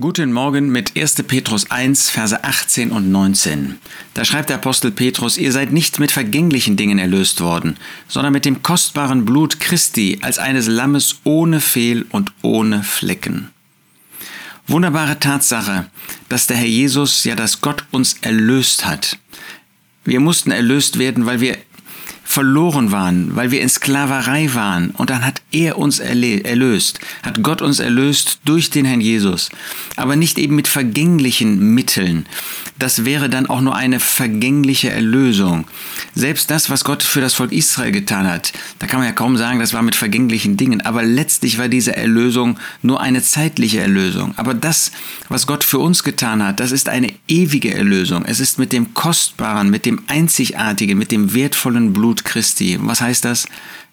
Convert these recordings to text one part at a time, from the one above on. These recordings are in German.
Guten Morgen mit 1. Petrus 1, Verse 18 und 19. Da schreibt der Apostel Petrus, ihr seid nicht mit vergänglichen Dingen erlöst worden, sondern mit dem kostbaren Blut Christi als eines Lammes ohne Fehl und ohne Flecken. Wunderbare Tatsache, dass der Herr Jesus, ja, dass Gott uns erlöst hat. Wir mussten erlöst werden, weil wir verloren waren, weil wir in Sklaverei waren. Und dann hat er uns erlöst, hat Gott uns erlöst durch den Herrn Jesus. Aber nicht eben mit vergänglichen Mitteln. Das wäre dann auch nur eine vergängliche Erlösung. Selbst das, was Gott für das Volk Israel getan hat, da kann man ja kaum sagen, das war mit vergänglichen Dingen. Aber letztlich war diese Erlösung nur eine zeitliche Erlösung. Aber das, was Gott für uns getan hat, das ist eine ewige Erlösung. Es ist mit dem kostbaren, mit dem einzigartigen, mit dem wertvollen Blut Christi. Was heißt das?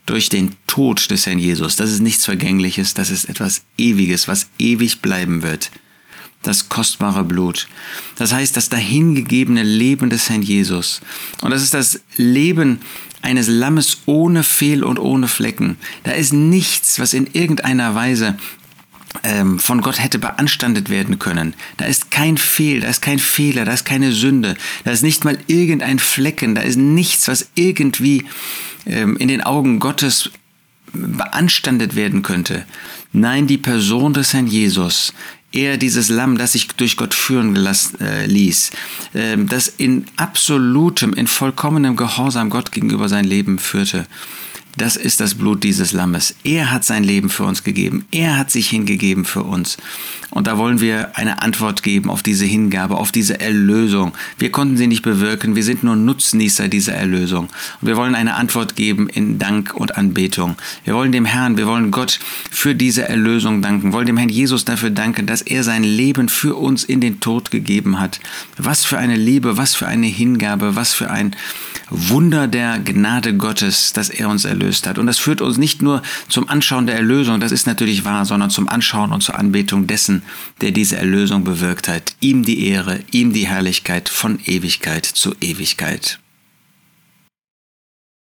Durch den Tod des Herrn Jesus. Das ist nichts Vergängliches, das ist etwas Ewiges, was ewig bleiben wird. Das kostbare Blut. Das heißt, das dahingegebene Leben des Herrn Jesus. Und das ist das Leben eines Lammes ohne Fehl und ohne Flecken. Da ist nichts, was in irgendeiner Weise ähm, von Gott hätte beanstandet werden können. Da ist kein Fehl, da ist kein Fehler, da ist keine Sünde, da ist nicht mal irgendein Flecken, da ist nichts, was irgendwie ähm, in den Augen Gottes beanstandet werden könnte. Nein, die Person des Herrn Jesus, er dieses Lamm, das sich durch Gott führen gelassen, äh, ließ, äh, das in absolutem, in vollkommenem Gehorsam Gott gegenüber sein Leben führte. Das ist das Blut dieses Lammes. Er hat sein Leben für uns gegeben. Er hat sich hingegeben für uns. Und da wollen wir eine Antwort geben auf diese Hingabe, auf diese Erlösung. Wir konnten sie nicht bewirken. Wir sind nur Nutznießer dieser Erlösung. Und wir wollen eine Antwort geben in Dank und Anbetung. Wir wollen dem Herrn, wir wollen Gott für diese Erlösung danken. Wir wollen dem Herrn Jesus dafür danken, dass er sein Leben für uns in den Tod gegeben hat. Was für eine Liebe, was für eine Hingabe, was für ein Wunder der Gnade Gottes, dass er uns erlöst hat. Und das führt uns nicht nur zum Anschauen der Erlösung, das ist natürlich wahr, sondern zum Anschauen und zur Anbetung dessen, der diese Erlösung bewirkt hat. Ihm die Ehre, ihm die Herrlichkeit von Ewigkeit zu Ewigkeit.